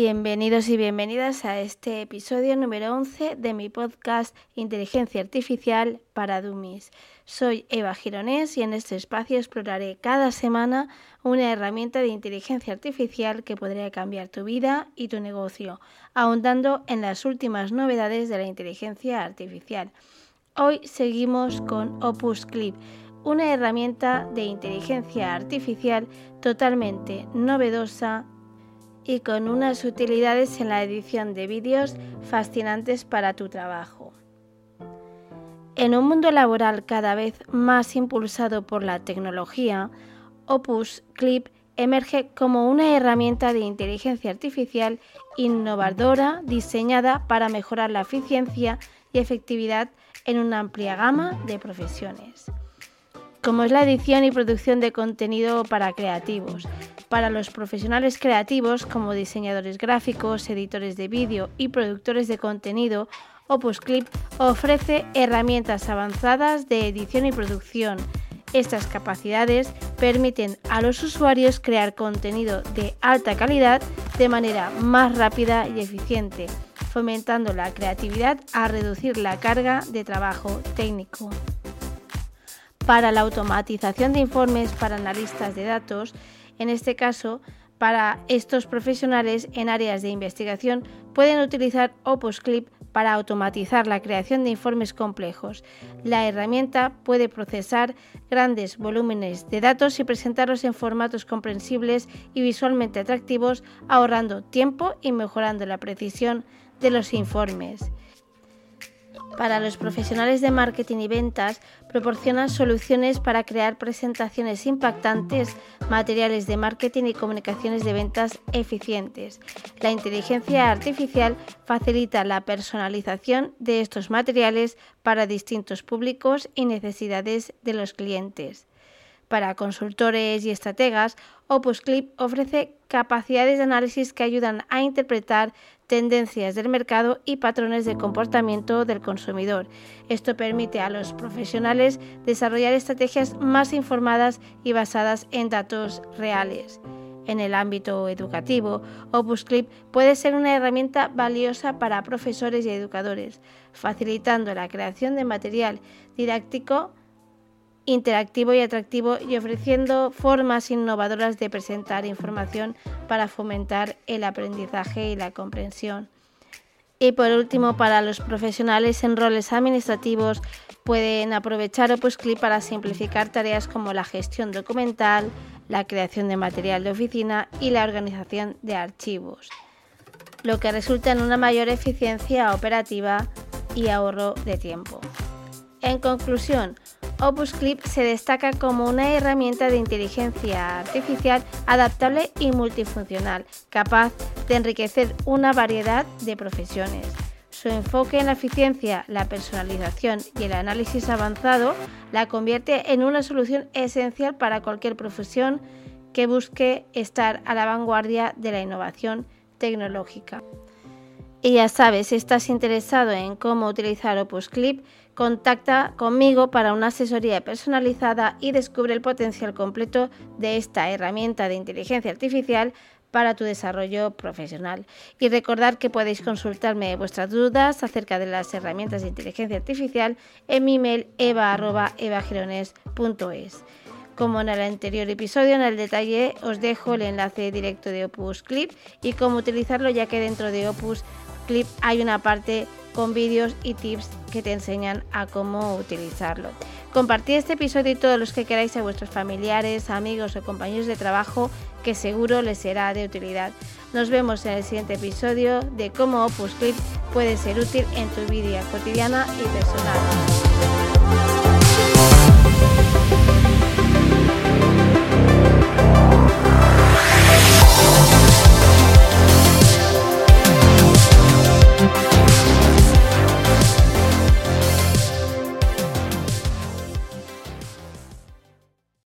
Bienvenidos y bienvenidas a este episodio número 11 de mi podcast Inteligencia Artificial para Dummies. Soy Eva Gironés y en este espacio exploraré cada semana una herramienta de inteligencia artificial que podría cambiar tu vida y tu negocio, ahondando en las últimas novedades de la inteligencia artificial. Hoy seguimos con Opus Clip, una herramienta de inteligencia artificial totalmente novedosa y con unas utilidades en la edición de vídeos fascinantes para tu trabajo. En un mundo laboral cada vez más impulsado por la tecnología, Opus Clip emerge como una herramienta de inteligencia artificial innovadora diseñada para mejorar la eficiencia y efectividad en una amplia gama de profesiones, como es la edición y producción de contenido para creativos, para los profesionales creativos como diseñadores gráficos, editores de vídeo y productores de contenido, Opus Clip ofrece herramientas avanzadas de edición y producción. Estas capacidades permiten a los usuarios crear contenido de alta calidad de manera más rápida y eficiente, fomentando la creatividad a reducir la carga de trabajo técnico. Para la automatización de informes para analistas de datos, en este caso, para estos profesionales en áreas de investigación pueden utilizar Opus Clip para automatizar la creación de informes complejos. La herramienta puede procesar grandes volúmenes de datos y presentarlos en formatos comprensibles y visualmente atractivos, ahorrando tiempo y mejorando la precisión de los informes. Para los profesionales de marketing y ventas, proporciona soluciones para crear presentaciones impactantes, materiales de marketing y comunicaciones de ventas eficientes. La inteligencia artificial facilita la personalización de estos materiales para distintos públicos y necesidades de los clientes. Para consultores y estrategas, Opus Clip ofrece capacidades de análisis que ayudan a interpretar tendencias del mercado y patrones de comportamiento del consumidor. Esto permite a los profesionales desarrollar estrategias más informadas y basadas en datos reales. En el ámbito educativo, Opus Clip puede ser una herramienta valiosa para profesores y educadores, facilitando la creación de material didáctico interactivo y atractivo y ofreciendo formas innovadoras de presentar información para fomentar el aprendizaje y la comprensión. Y por último, para los profesionales en roles administrativos, pueden aprovechar OpusClip para simplificar tareas como la gestión documental, la creación de material de oficina y la organización de archivos, lo que resulta en una mayor eficiencia operativa y ahorro de tiempo. En conclusión, Opus Clip se destaca como una herramienta de inteligencia artificial adaptable y multifuncional, capaz de enriquecer una variedad de profesiones. Su enfoque en la eficiencia, la personalización y el análisis avanzado la convierte en una solución esencial para cualquier profesión que busque estar a la vanguardia de la innovación tecnológica. Y ya sabes, si estás interesado en cómo utilizar Opus Clip, contacta conmigo para una asesoría personalizada y descubre el potencial completo de esta herramienta de inteligencia artificial para tu desarrollo profesional. Y recordar que podéis consultarme vuestras dudas acerca de las herramientas de inteligencia artificial en mi email eva.evagirones.es. Como en el anterior episodio, en el detalle os dejo el enlace directo de Opus Clip y cómo utilizarlo, ya que dentro de Opus Clip hay una parte con vídeos y tips que te enseñan a cómo utilizarlo. Compartid este episodio y todos los que queráis a vuestros familiares, amigos o compañeros de trabajo que seguro les será de utilidad. Nos vemos en el siguiente episodio de cómo Opus Clip puede ser útil en tu vida cotidiana y personal.